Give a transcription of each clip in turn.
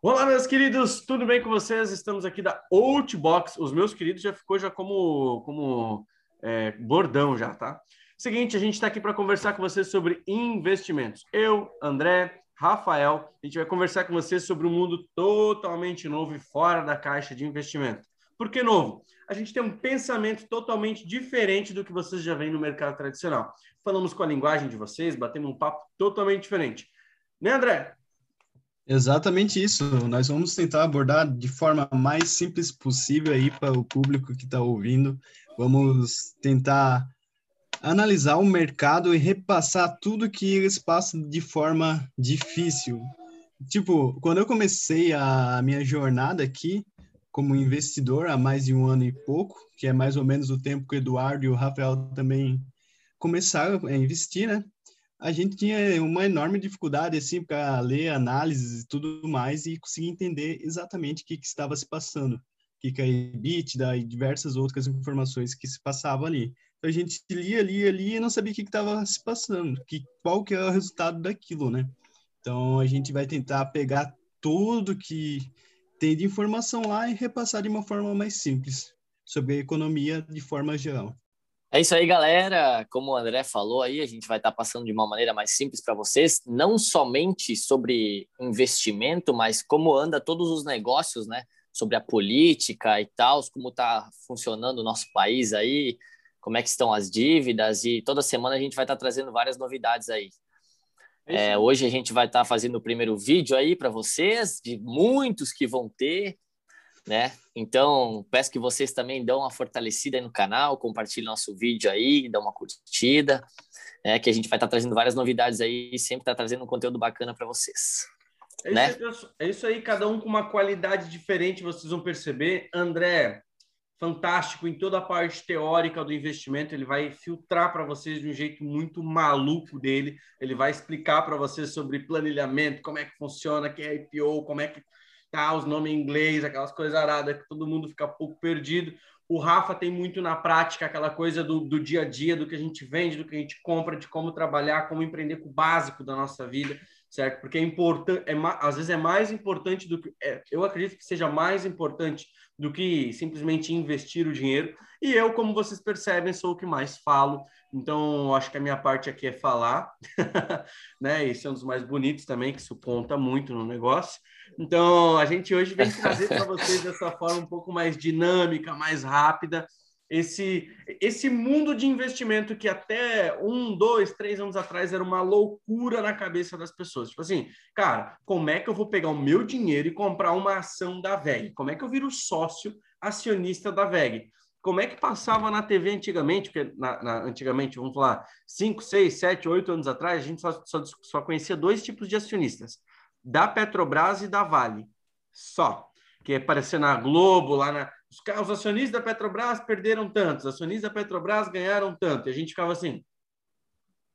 Olá, meus queridos, tudo bem com vocês? Estamos aqui da Outbox. Os meus queridos já ficou já como, como é, bordão já, tá? Seguinte, a gente está aqui para conversar com vocês sobre investimentos. Eu, André, Rafael, a gente vai conversar com vocês sobre um mundo totalmente novo e fora da caixa de investimento. Por que novo? A gente tem um pensamento totalmente diferente do que vocês já veem no mercado tradicional. Falamos com a linguagem de vocês, batemos um papo totalmente diferente. Né, André? Exatamente isso. Nós vamos tentar abordar de forma mais simples possível aí para o público que está ouvindo. Vamos tentar analisar o mercado e repassar tudo que eles passam de forma difícil. Tipo, quando eu comecei a minha jornada aqui como investidor há mais de um ano e pouco, que é mais ou menos o tempo que o Eduardo e o Rafael também começaram a investir, né? A gente tinha uma enorme dificuldade assim para ler análises e tudo mais e conseguir entender exatamente o que, que estava se passando, o que, que é EBITDA e diversas outras informações que se passavam ali. Então, a gente lia, lia, lia e não sabia o que estava se passando, que, qual que é o resultado daquilo, né? Então, a gente vai tentar pegar tudo que tem de informação lá e repassar de uma forma mais simples sobre a economia de forma geral. É isso aí, galera. Como o André falou aí, a gente vai estar passando de uma maneira mais simples para vocês, não somente sobre investimento, mas como anda todos os negócios, né? Sobre a política e tal, como está funcionando o nosso país aí, como é que estão as dívidas e toda semana a gente vai estar trazendo várias novidades aí. É, é hoje a gente vai estar fazendo o primeiro vídeo aí para vocês, de muitos que vão ter né? Então, peço que vocês também dão uma fortalecida aí no canal, compartilhem nosso vídeo aí, dão uma curtida, é que a gente vai estar tá trazendo várias novidades aí e sempre estar tá trazendo um conteúdo bacana para vocês. É, né? isso, é isso aí, cada um com uma qualidade diferente, vocês vão perceber. André, fantástico em toda a parte teórica do investimento, ele vai filtrar para vocês de um jeito muito maluco dele, ele vai explicar para vocês sobre planilhamento, como é que funciona, que é IPO, como é que tá, os nomes em inglês, aquelas coisas aradas que todo mundo fica um pouco perdido. O Rafa tem muito na prática aquela coisa do, do dia a dia, do que a gente vende, do que a gente compra, de como trabalhar, como empreender com o básico da nossa vida, certo? Porque é importante, é, às vezes é mais importante do que. É, eu acredito que seja mais importante do que simplesmente investir o dinheiro. E eu, como vocês percebem, sou o que mais falo. Então, acho que a minha parte aqui é falar, né? Esse é um dos mais bonitos também, que isso conta muito no negócio. Então, a gente hoje vem trazer para vocês dessa forma um pouco mais dinâmica, mais rápida, esse, esse mundo de investimento que até um, dois, três anos atrás era uma loucura na cabeça das pessoas. Tipo assim, cara, como é que eu vou pegar o meu dinheiro e comprar uma ação da VEG? Como é que eu viro sócio acionista da VEG? Como é que passava na TV antigamente? Porque na, na, antigamente, vamos falar, cinco, seis, sete, oito anos atrás, a gente só, só, só conhecia dois tipos de acionistas da Petrobras e da Vale. Só. Que apareceu na Globo, lá na. Os, acionistas da Petrobras perderam tanto, os acionistas da Petrobras ganharam tanto. E a gente ficava assim: o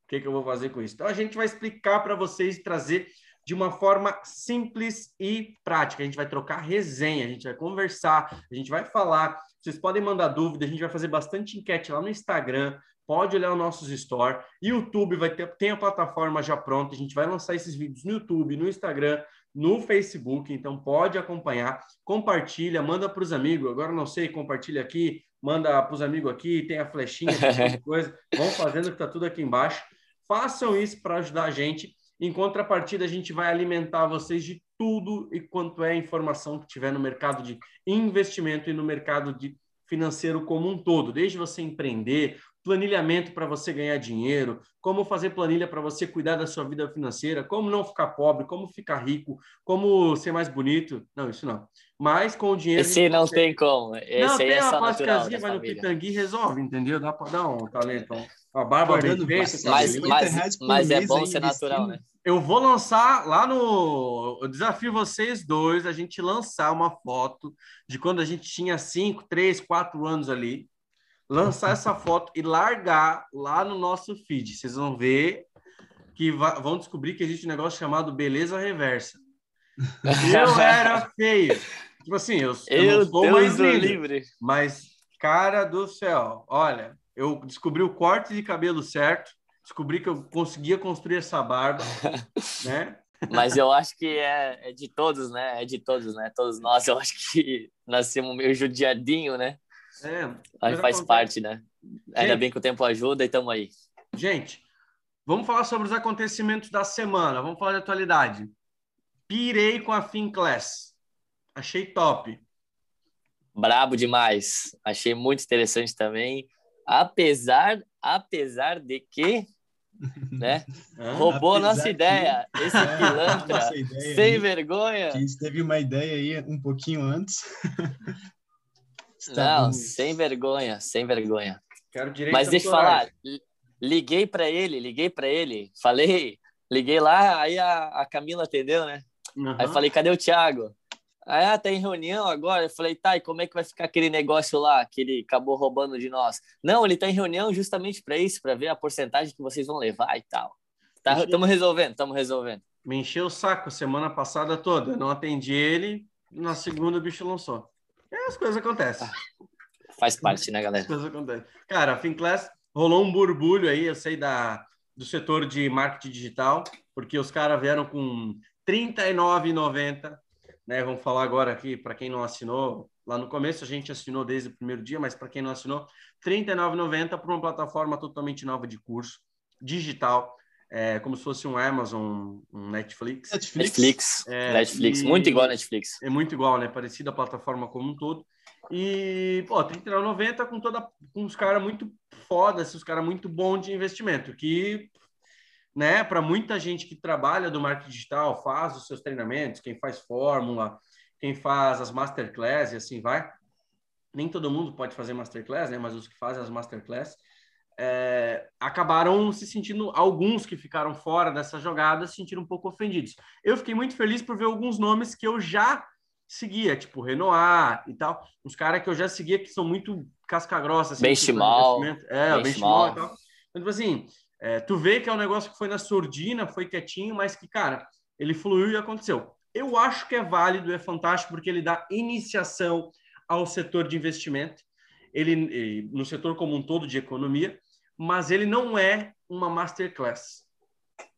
que, que eu vou fazer com isso? Então a gente vai explicar para vocês trazer de uma forma simples e prática. A gente vai trocar resenha, a gente vai conversar, a gente vai falar. Vocês podem mandar dúvida, a gente vai fazer bastante enquete lá no Instagram pode olhar os nossos store. YouTube vai ter tem a plataforma já pronta. A gente vai lançar esses vídeos no YouTube, no Instagram, no Facebook. Então pode acompanhar, compartilha, manda para os amigos. Agora não sei, compartilha aqui, manda para os amigos aqui. Tem a flechinha, tem coisa. Vão fazendo que está tudo aqui embaixo. Façam isso para ajudar a gente. Em contrapartida, a gente vai alimentar vocês de tudo e quanto é informação que tiver no mercado de investimento e no mercado de financeiro como um todo, desde você empreender, planilhamento para você ganhar dinheiro, como fazer planilha para você cuidar da sua vida financeira, como não ficar pobre, como ficar rico, como ser mais bonito. Não, isso não. Mas com o dinheiro. Esse não consegue... tem como. Esse não, tem é uma plásticas, vai no pitangui resolve, entendeu? Dá para dar um talento. A barba bem feita. Mas, mas, mas é bom ser natural, né? Eu vou lançar lá no. Eu desafio vocês dois a gente lançar uma foto de quando a gente tinha 5, 3, 4 anos ali lançar essa foto e largar lá no nosso feed. Vocês vão ver que vão descobrir que existe um negócio chamado beleza reversa. Eu era feio. Tipo assim, eu, eu não sou Deus mais lindo, livre. mas cara do céu, olha, eu descobri o corte de cabelo certo, descobri que eu conseguia construir essa barba, né? Mas eu acho que é, é, de todos, né? É de todos, né? Todos nós, eu acho que nascemos meio judiadinho, né? É. Mas faz acontece. parte, né? Gente, Ainda bem que o tempo ajuda e estamos aí. Gente, vamos falar sobre os acontecimentos da semana. Vamos falar de atualidade. Pirei com a Finclass. Achei top. Brabo demais. Achei muito interessante também. Apesar, apesar de que né? Roubou nossa ideia. Que... Esse é, pilantra, ideia sem aí, vergonha. A gente teve uma ideia aí um pouquinho antes. Não, sem vergonha, sem vergonha. Mas deixa eu falar, liguei para ele, liguei para ele, falei, liguei lá, aí a, a Camila atendeu, né? Uhum. Aí falei, cadê o Thiago? Aí, ah, tá em reunião agora. Eu falei, tá, e como é que vai ficar aquele negócio lá que ele acabou roubando de nós? Não, ele tá em reunião justamente para isso, para ver a porcentagem que vocês vão levar e tal. Tá, estamos resolvendo, estamos resolvendo. Me encheu o saco semana passada toda. Eu não atendi ele, na segunda o bicho lançou. E as coisas acontecem. Faz parte, né, galera? As coisas acontecem. Cara, a Finclass rolou um burbulho aí, eu sei da, do setor de marketing digital, porque os caras vieram com R$ 39,90 né? Vamos falar agora aqui para quem não assinou. Lá no começo a gente assinou desde o primeiro dia, mas para quem não assinou, R$ 39,90 para uma plataforma totalmente nova de curso, digital, é, como se fosse um Amazon, um Netflix. Netflix, Netflix, é, Netflix. muito igual a Netflix. É muito igual, né? Parecida a plataforma como um todo. E, pô, R$ 39,90 com toda com os caras muito foda, os caras muito bons de investimento, que né? Para muita gente que trabalha do marketing digital, faz os seus treinamentos, quem faz fórmula, quem faz as masterclass e assim vai. Nem todo mundo pode fazer masterclass, né? Mas os que fazem as masterclass é, acabaram se sentindo, alguns que ficaram fora dessa jogada, se sentiram um pouco ofendidos. Eu fiquei muito feliz por ver alguns nomes que eu já seguia, tipo Renoir e tal, uns caras que eu já seguia que são muito casca-grossa. Assim, Benchimol. É, Benchimol e tal. Então, tipo assim, é, tu vê que é um negócio que foi na surdina, foi quietinho, mas que, cara, ele fluiu e aconteceu. Eu acho que é válido, é fantástico, porque ele dá iniciação ao setor de investimento, ele no setor como um todo de economia, mas ele não é uma masterclass.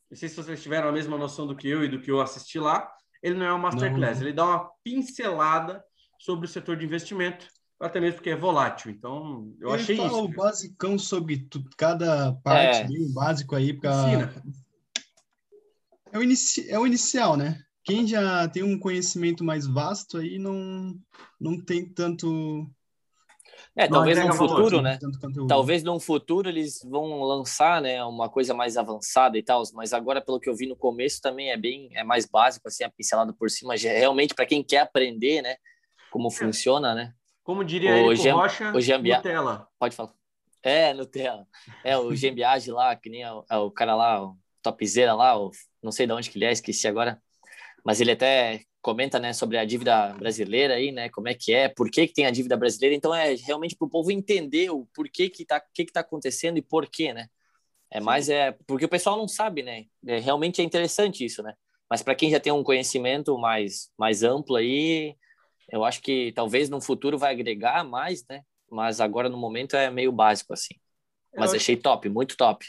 Não sei se vocês tiveram a mesma noção do que eu e do que eu assisti lá. Ele não é uma masterclass, não. ele dá uma pincelada sobre o setor de investimento até mesmo porque é volátil. Então, eu Ele achei fala isso. o basicão sobre tu, cada parte, é. bem básico aí. Pra... É, o inici... é o inicial, né? Quem já tem um conhecimento mais vasto aí não, não tem tanto. É, talvez no futuro, né? Talvez no futuro eles vão lançar, né, uma coisa mais avançada e tal, mas agora pelo que eu vi no começo também é bem é mais básico assim, a pincelada por cima, realmente para quem quer aprender, né, como é. funciona, né? Como diria o Érico Rocha, o Gembia... Nutella. Pode falar. É, Nutella. É, o Gembiage lá, que nem é o, é o, cara lá, o topzera lá, o, não sei de onde que ele é, esqueci agora. Mas ele até comenta, né, sobre a dívida brasileira aí, né, como é que é, por que que tem a dívida brasileira. Então é realmente para o povo entender o porquê que tá, que que tá acontecendo e por quê, né. É Sim. mais é porque o pessoal não sabe, né. É, realmente é interessante isso, né. Mas para quem já tem um conhecimento mais mais amplo aí, eu acho que talvez no futuro vai agregar mais, né? Mas agora no momento é meio básico assim. Mas eu achei top, muito top.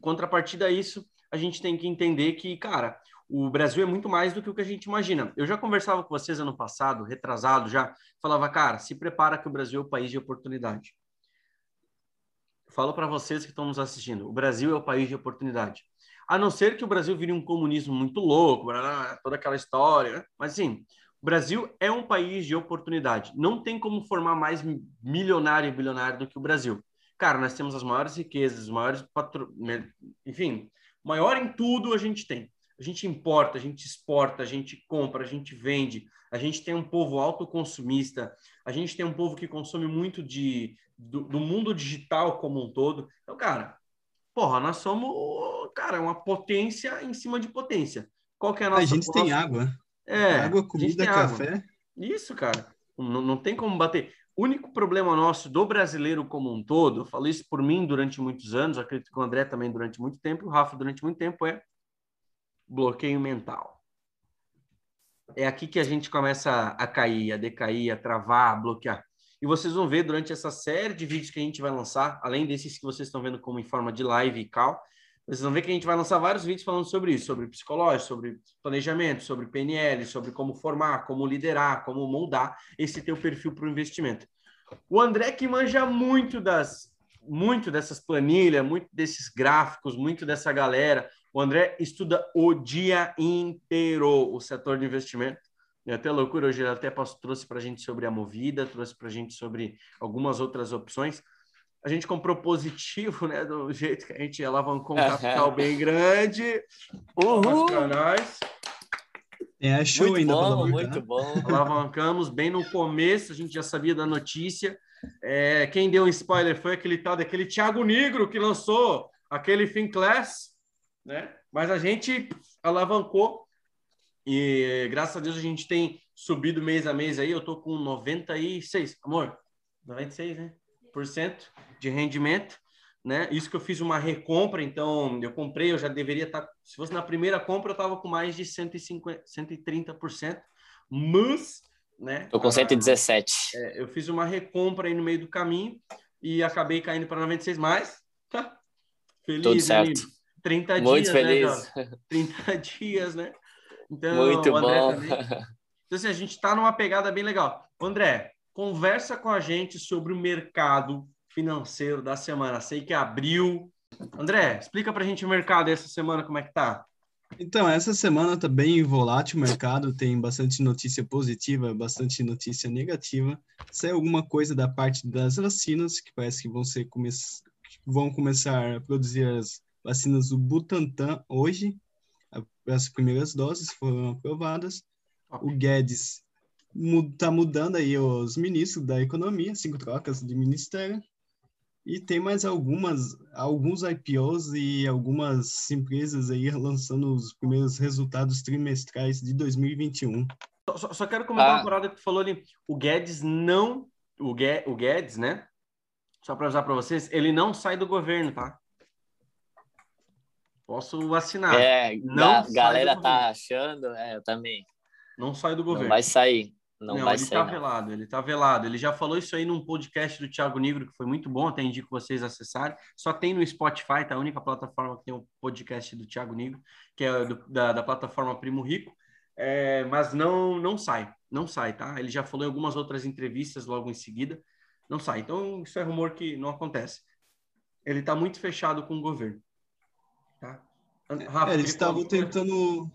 Contrapartida a isso, a gente tem que entender que, cara, o Brasil é muito mais do que o que a gente imagina. Eu já conversava com vocês ano passado, retrasado já, falava, cara, se prepara que o Brasil é o país de oportunidade. Falo para vocês que estão nos assistindo, o Brasil é o país de oportunidade. A não ser que o Brasil vire um comunismo muito louco, toda aquela história, né? mas sim, o Brasil é um país de oportunidade. Não tem como formar mais milionário e bilionário do que o Brasil. Cara, nós temos as maiores riquezas, os maiores patro... enfim, maior em tudo a gente tem. A gente importa, a gente exporta, a gente compra, a gente vende. A gente tem um povo autoconsumista. A gente tem um povo que consome muito de do, do mundo digital como um todo. Então, cara, porra, nós somos, cara, uma potência em cima de potência. Qual que é a nossa A gente tem água. É, água, comida, café. Água. Isso, cara. Não, não tem como bater. O único problema nosso do brasileiro como um todo, eu falei isso por mim durante muitos anos, acredito que o André também durante muito tempo, o Rafa durante muito tempo, é bloqueio mental. É aqui que a gente começa a cair, a decair, a travar, a bloquear. E vocês vão ver durante essa série de vídeos que a gente vai lançar, além desses que vocês estão vendo como em forma de live e cal, Vocês vão ver que a gente vai lançar vários vídeos falando sobre isso, sobre psicológico, sobre planejamento, sobre PNL, sobre como formar, como liderar, como moldar esse teu perfil para o investimento. O André que manja muito das muito dessas planilhas, muito desses gráficos, muito dessa galera. O André estuda o dia inteiro o setor de investimento. É até loucura, hoje ele até trouxe para a gente sobre a Movida, trouxe para a gente sobre algumas outras opções. A gente comprou positivo, né? Do jeito que a gente alavancou um capital bem grande. Uhul! Canais. É, show muito ainda. bom, muito bom. Alavancamos bem no começo, a gente já sabia da notícia. É, quem deu um spoiler foi aquele tal daquele Thiago Negro que lançou aquele Finclass, né? Mas a gente alavancou e graças a Deus a gente tem subido mês a mês aí. Eu tô com 96, amor, 96, né? Por cento de rendimento, né? Isso que eu fiz uma recompra, então eu comprei, eu já deveria estar. Tá, se fosse na primeira compra, eu tava com mais de 150, 130%, mas né? Tô com 117. Ah, é, eu fiz uma recompra aí no meio do caminho e acabei caindo para 96 mais. feliz, Tudo certo. 30 Muito dias, feliz. né, 30 dias, né? Então, Muito bom. Também... Então, assim, a gente está numa pegada bem legal. André, conversa com a gente sobre o mercado financeiro da semana. Sei que abriu. André, explica para a gente o mercado essa semana, como é que tá? Então, essa semana está bem volátil o mercado, tem bastante notícia positiva, bastante notícia negativa. Sai alguma coisa da parte das vacinas, que parece que vão, ser come vão começar a produzir as vacinas do Butantan hoje. As primeiras doses foram aprovadas. O Guedes está mudando aí os ministros da economia, cinco trocas de ministério. E tem mais algumas, alguns IPOs e algumas empresas aí lançando os primeiros resultados trimestrais de 2021. Só, só quero comentar ah. uma parada que tu falou ali. O Guedes não. O, Guedes, né? Só para usar para vocês, ele não sai do governo, tá? Posso assinar. É, não a galera tá achando, é, eu também. Não sai do governo. Não vai sair. Não, não vai ele ser, tá não. velado, ele tá velado. Ele já falou isso aí num podcast do Thiago Negro, que foi muito bom, até indico vocês acessarem. Só tem no Spotify, tá? A única plataforma que tem o um podcast do Thiago Negro, que é do, da, da plataforma Primo Rico. É, mas não, não sai, não sai, tá? Ele já falou em algumas outras entrevistas logo em seguida, não sai. Então, isso é rumor que não acontece. Ele tá muito fechado com o governo. Tá? Rafa, é, eles estavam tentando,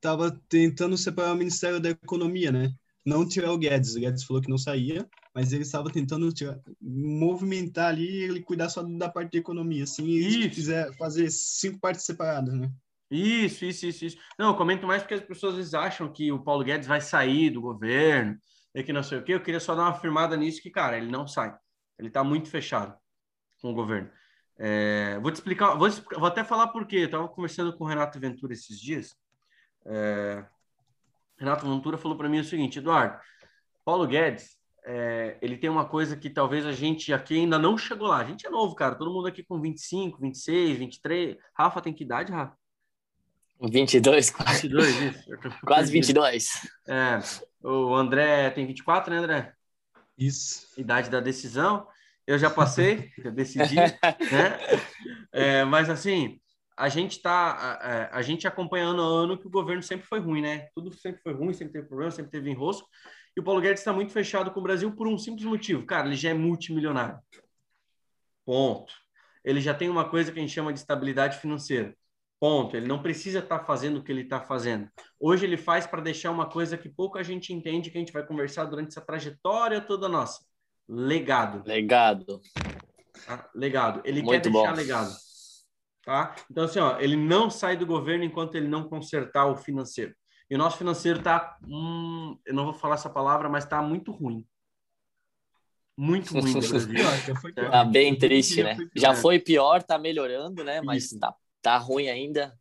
tava tentando separar o Ministério da Economia, né? não tirar o Guedes. O Guedes falou que não saía, mas ele estava tentando tirar, movimentar ali ele cuidar só da parte de economia, assim, e quiser fazer cinco partes separadas, né? Isso, isso, isso, isso. Não, eu comento mais porque as pessoas às vezes acham que o Paulo Guedes vai sair do governo, e que não sei o quê. Eu queria só dar uma afirmada nisso que, cara, ele não sai. Ele está muito fechado com o governo. É, vou te explicar, vou, vou, até falar por quê. Eu estava conversando com o Renato Ventura esses dias. É, Renato Ventura falou para mim o seguinte, Eduardo, Paulo Guedes, é, ele tem uma coisa que talvez a gente aqui ainda não chegou lá. A gente é novo, cara. Todo mundo aqui com 25, 26, 23. Rafa tem que idade, Rafa? 22, quase. 22, isso. Quase 22. É, o André tem 24, né, André? Isso. Idade da decisão. Eu já passei, já decidi, né? É, mas assim, a gente está a, a, gente acompanhando ano que o governo sempre foi ruim, né? Tudo sempre foi ruim, sempre teve problema, sempre teve enrosco. E o Paulo Guedes está muito fechado com o Brasil por um simples motivo. Cara, ele já é multimilionário. Ponto. Ele já tem uma coisa que a gente chama de estabilidade financeira. Ponto. Ele não precisa estar tá fazendo o que ele está fazendo. Hoje ele faz para deixar uma coisa que pouca gente entende, que a gente vai conversar durante essa trajetória toda nossa. Legado. Legado. Tá? Legado. Ele muito quer deixar bom. legado. Tá? Então, assim, ó, ele não sai do governo enquanto ele não consertar o financeiro. E o nosso financeiro está, hum, eu não vou falar essa palavra, mas está muito ruim. Muito ruim no Brasil. Tá bem triste, né? Já foi pior, tá melhorando, né? Mas tá, tá ruim ainda.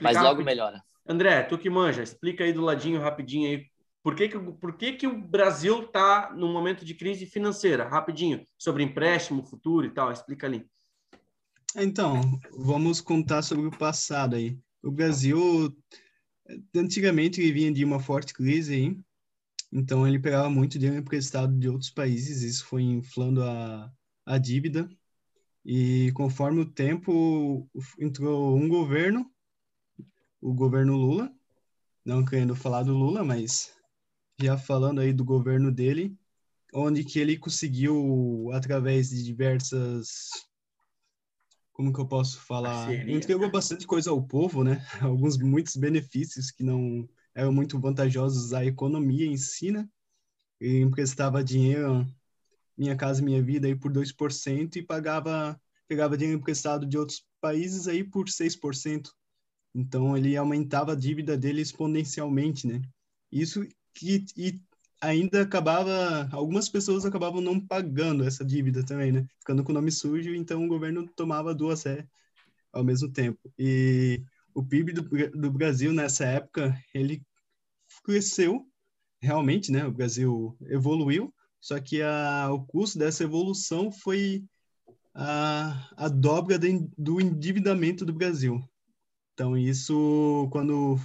Mas logo melhora. André, tu que manja, explica aí do ladinho rapidinho aí. Por que, que, por que, que o Brasil está num momento de crise financeira? Rapidinho, sobre empréstimo, futuro e tal, explica ali. Então, vamos contar sobre o passado aí. O Brasil, antigamente, ele vinha de uma forte crise aí, então ele pegava muito dinheiro emprestado de outros países, isso foi inflando a, a dívida, E conforme o tempo, entrou um governo, o governo Lula, não querendo falar do Lula, mas já falando aí do governo dele, onde que ele conseguiu, através de diversas como que eu posso falar? Entregou bastante coisa ao povo, né? Alguns muitos benefícios que não eram muito vantajosos à economia em si, né? E emprestava dinheiro, minha casa, minha vida aí por 2% e pagava pegava dinheiro emprestado de outros países aí por 6%. Então ele aumentava a dívida dele exponencialmente, né? Isso que e ainda acabava, algumas pessoas acabavam não pagando essa dívida também, né? Ficando com o nome sujo, então o governo tomava duas ré ao mesmo tempo. E o PIB do, do Brasil nessa época, ele cresceu realmente, né? O Brasil evoluiu, só que a, o custo dessa evolução foi a, a dobra de, do endividamento do Brasil. Então, isso, quando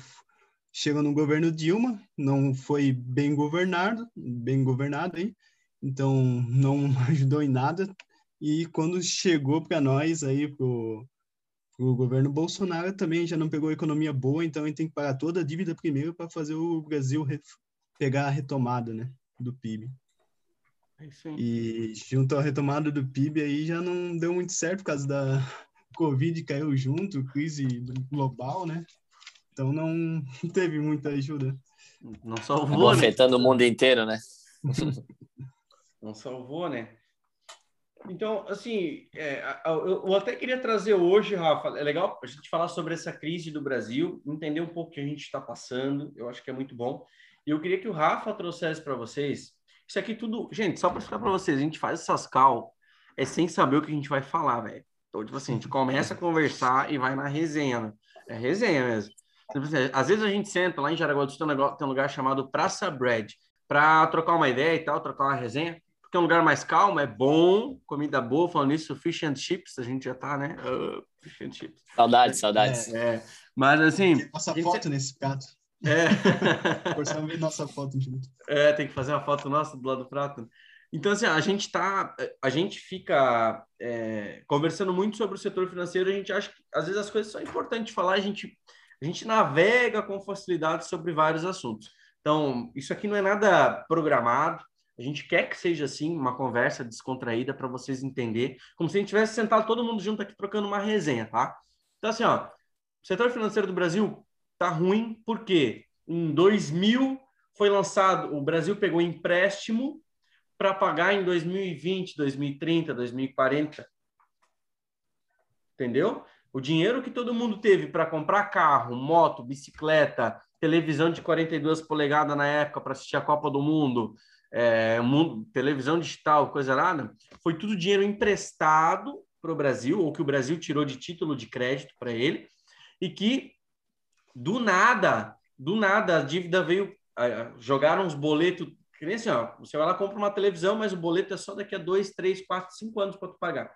chegou no governo Dilma, não foi bem governado, bem governado aí, então não ajudou em nada. E quando chegou para nós aí pro, pro governo Bolsonaro também já não pegou economia boa, então gente tem que pagar toda a dívida primeiro para fazer o Brasil pegar a retomada, né, do PIB. É e junto à retomada do PIB aí já não deu muito certo por causa da Covid caiu junto, crise global, né? Então não teve muita ajuda. Não salvou, Acabou né? afetando o mundo inteiro, né? não salvou, né? Então, assim, é, eu até queria trazer hoje, Rafa, é legal a gente falar sobre essa crise do Brasil, entender um pouco o que a gente está passando, eu acho que é muito bom. E eu queria que o Rafa trouxesse para vocês, isso aqui tudo, gente, só para explicar para vocês, a gente faz essas cal é sem saber o que a gente vai falar, velho. Então, tipo assim, a gente começa a conversar e vai na resenha, né? É resenha mesmo. Às vezes a gente senta lá em Jaraguá do Sul, tem um lugar chamado Praça Bread, para trocar uma ideia e tal, trocar uma resenha, porque é um lugar mais calmo, é bom, comida boa, falando isso, fish and chips, a gente já tá, né? Uh, fish and chips. Saudades, saudades. É, é. Mas assim. Nossa foto nesse prato. É. Por ver nossa foto junto. É, tem que fazer uma foto nossa do lado do prato. Então, assim, a gente tá, a gente fica é, conversando muito sobre o setor financeiro, a gente acha que às vezes as coisas são importantes de falar, a gente a gente navega com facilidade sobre vários assuntos. Então, isso aqui não é nada programado. A gente quer que seja assim, uma conversa descontraída para vocês entenderem, como se a gente tivesse sentado todo mundo junto aqui trocando uma resenha, tá? Então, assim, ó, o setor financeiro do Brasil tá ruim porque em 2000 foi lançado, o Brasil pegou empréstimo para pagar em 2020, 2030, 2040. Entendeu? O dinheiro que todo mundo teve para comprar carro, moto, bicicleta, televisão de 42 polegadas na época para assistir a Copa do Mundo, é, mundo, televisão digital, coisa nada, foi tudo dinheiro emprestado para o Brasil, ou que o Brasil tirou de título de crédito para ele, e que do nada, do nada, a dívida veio, jogaram os boletos, que nem assim, ó, você vai lá compra uma televisão, mas o boleto é só daqui a dois, três, quatro, cinco anos para tu pagar.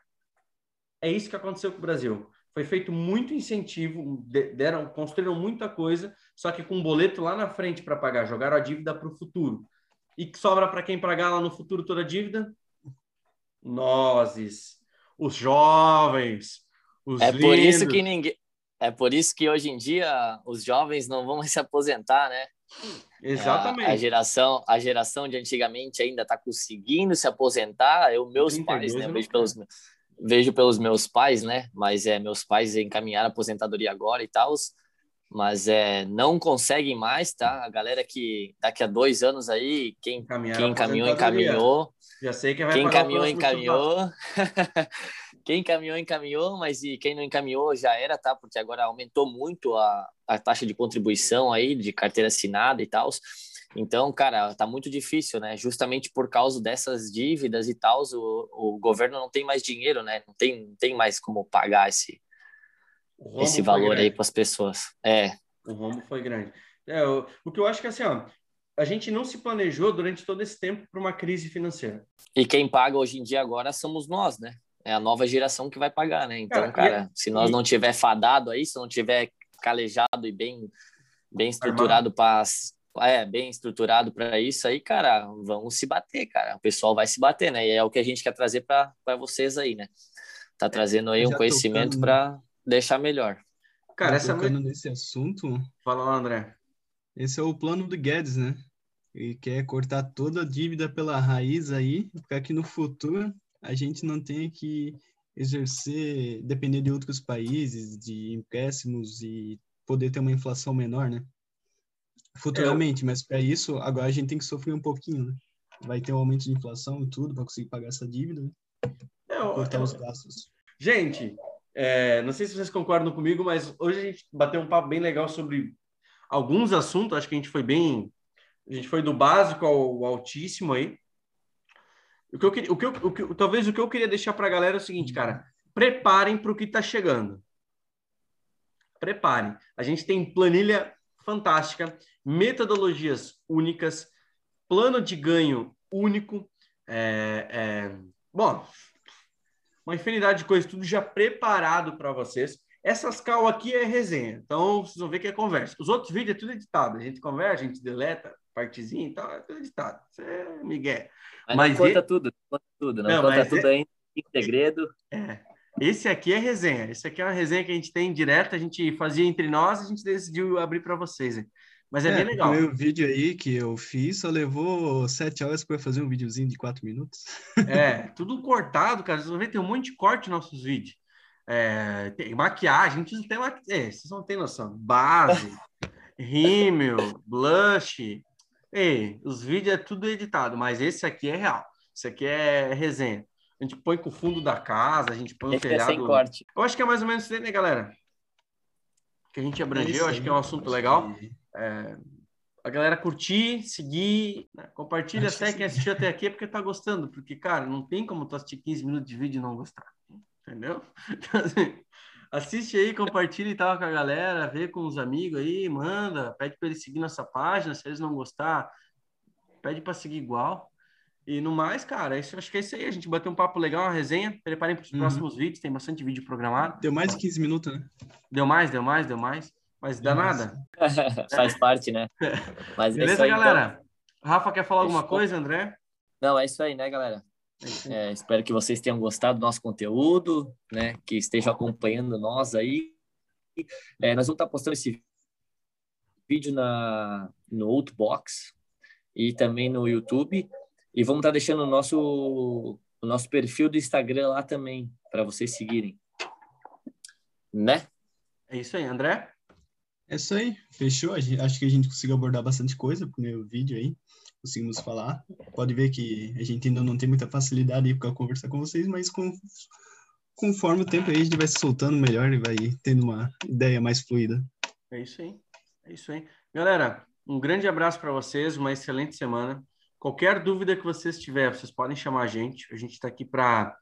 É isso que aconteceu com o Brasil foi feito muito incentivo, deram, construíram muita coisa, só que com um boleto lá na frente para pagar, jogaram a dívida para o futuro. E que sobra para quem pagar lá no futuro toda a dívida? Nós, os jovens, os É lindos. por isso que ninguém é por isso que hoje em dia os jovens não vão se aposentar, né? Exatamente. A, a geração, a geração de antigamente ainda está conseguindo se aposentar. Eu, meus pais, né? Eu vejo pelos, vejo pelos meus pais, né? Mas é, meus pais encaminharam a aposentadoria agora e tal, mas é, não conseguem mais, tá? A galera que daqui a dois anos aí, quem, quem encaminhou, encaminhou. Já sei que vai Quem encaminhou, encaminhou. quem encaminhou, encaminhou, mas e quem não encaminhou já era, tá? Porque agora aumentou muito a, a taxa de contribuição aí, de carteira assinada e tal. Então, cara, tá muito difícil, né? Justamente por causa dessas dívidas e tal, o, o governo não tem mais dinheiro, né? Não tem, não tem mais como pagar esse, esse valor aí para as pessoas. É. O rombo foi grande. É, o, o que eu acho que assim, ó, a gente não se planejou durante todo esse tempo para uma crise financeira. E quem paga hoje em dia agora somos nós, né? É a nova geração que vai pagar, né? Então, cara, cara e, se nós não tiver fadado aí, se não tiver calejado e bem bem estruturado para é, bem estruturado para isso aí, cara, vamos se bater, cara. O pessoal vai se bater, né? E é o que a gente quer trazer para vocês aí, né? tá trazendo aí um conhecimento para deixar melhor. Cara, essa tocando nesse assunto. Fala lá, André. Esse é o plano do Guedes, né? Ele quer cortar toda a dívida pela raiz aí, para que no futuro a gente não tenha que exercer, depender de outros países, de empréstimos e poder ter uma inflação menor, né? Futuramente, mas para isso, agora a gente tem que sofrer um pouquinho, né? Vai ter um aumento de inflação e tudo para conseguir pagar essa dívida, né? Eu, cortar eu... os gastos. Gente, é, não sei se vocês concordam comigo, mas hoje a gente bateu um papo bem legal sobre alguns assuntos. Acho que a gente foi bem a gente foi do básico ao, altíssimo aí. O que eu, queria, o que eu, o que, talvez o que eu queria deixar para a galera é o seguinte, cara. Preparem para o que está chegando. Preparem. A gente tem planilha fantástica, metodologias únicas, plano de ganho único. É, é, bom, uma infinidade de coisas, tudo já preparado para vocês. Essas cal aqui é resenha, então vocês vão ver que é conversa. Os outros vídeos é tudo editado, a gente conversa, a gente deleta, partezinha e tal, é tudo editado. Isso é Miguel. Mas, mas conta tudo, conta tudo, não, não conta tudo é... ainda em segredo. É. Esse aqui é resenha. Esse aqui é uma resenha que a gente tem direto, a gente fazia entre nós, a gente decidiu abrir para vocês. Hein? Mas é, é, bem legal. O vídeo aí que eu fiz só levou sete horas para fazer um videozinho de quatro minutos. É, tudo cortado, cara. Vocês vão ver, tem um monte de corte nos nossos vídeos. É, tem maquiagem, a gente não tem maquiagem. É, vocês não têm noção. Base, rímel, blush, Ei, os vídeos é tudo editado, mas esse aqui é real. Esse aqui é resenha. A gente põe com o fundo da casa, a gente põe o telhado. É sem corte. Eu acho que é mais ou menos isso aí, né, galera? Que a gente abrangeu, é acho que é um assunto legal. É, a galera curtir, seguir, né? compartilha até quem assistiu até aqui é porque tá gostando, porque, cara, não tem como tu assistir 15 minutos de vídeo e não gostar, entendeu? Então, assim, Assiste aí, compartilha e tal com a galera, vê com os amigos aí, manda, pede para eles seguir nossa página, se eles não gostar, pede para seguir igual. E no mais, cara, isso, acho que é isso aí. A gente bateu um papo legal, uma resenha. Preparem para os uhum. próximos vídeos, tem bastante vídeo programado. Deu mais de 15 minutos, né? Deu mais, deu mais, deu mais. Mas dá nada. Faz parte, né? Mas é Beleza, aí, galera? Então. Rafa, quer falar alguma coisa, André? Não, é isso aí, né, galera? É, espero que vocês tenham gostado do nosso conteúdo, né? Que estejam acompanhando nós aí. É, nós vamos estar postando esse vídeo na, no Outbox e também no YouTube. E vamos estar deixando o nosso, o nosso perfil do Instagram lá também, para vocês seguirem. Né? É isso aí, André? É isso aí, fechou. Acho que a gente conseguiu abordar bastante coisa com o meu vídeo aí conseguimos falar. Pode ver que a gente ainda não tem muita facilidade para conversar com vocês, mas com, conforme o tempo aí a gente vai se soltando melhor e vai tendo uma ideia mais fluida. É isso aí. É isso aí. Galera, um grande abraço para vocês, uma excelente semana. Qualquer dúvida que vocês tiverem, vocês podem chamar a gente. A gente está aqui para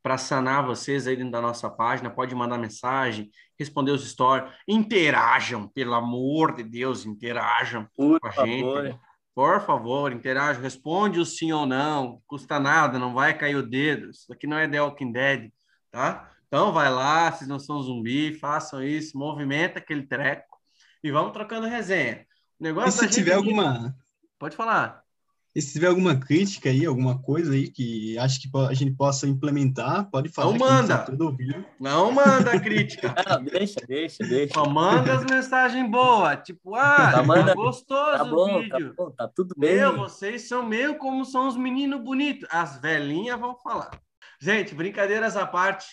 para sanar vocês aí dentro da nossa página. Pode mandar mensagem, responder os stories, interajam, pelo amor de Deus, interajam Por com a favor. gente. Por favor, interaja, responde o sim ou não, custa nada, não vai cair o dedo. Isso aqui não é The Walking Dead, tá? Então vai lá, vocês não são zumbi, façam isso, movimenta aquele treco e vamos trocando resenha. O negócio e se tiver alguma. Pode falar. E se tiver alguma crítica aí, alguma coisa aí que acha que a gente possa implementar, pode falar. Não manda. Tá não manda crítica. Não, deixa, deixa, deixa. Só manda as mensagens boas. Tipo, ah, tá, manda... gostoso tá bom, o tá vídeo. Tá, bom, tá tudo bem. Meu, vocês são meio como são os meninos bonitos. As velhinhas vão falar. Gente, brincadeiras à parte.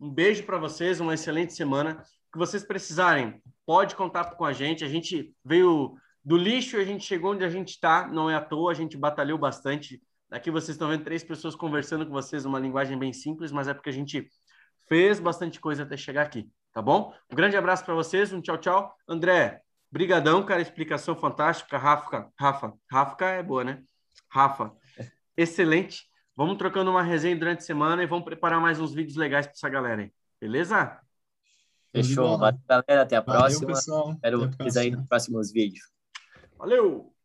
Um beijo para vocês, uma excelente semana. O que vocês precisarem, pode contar com a gente. A gente veio do lixo, a gente chegou onde a gente está, não é à toa, a gente batalhou bastante. Aqui vocês estão vendo três pessoas conversando com vocês, uma linguagem bem simples, mas é porque a gente fez bastante coisa até chegar aqui, tá bom? Um grande abraço para vocês, um tchau, tchau. André, brigadão, cara, explicação fantástica. Rafa, Rafa, Rafa é boa, né? Rafa, excelente. Vamos trocando uma resenha durante a semana e vamos preparar mais uns vídeos legais para essa galera aí, beleza? Fechou. Valeu, galera. Até a Valeu, próxima. Pessoal. Espero vocês aí nos próximos vídeos. Valeu!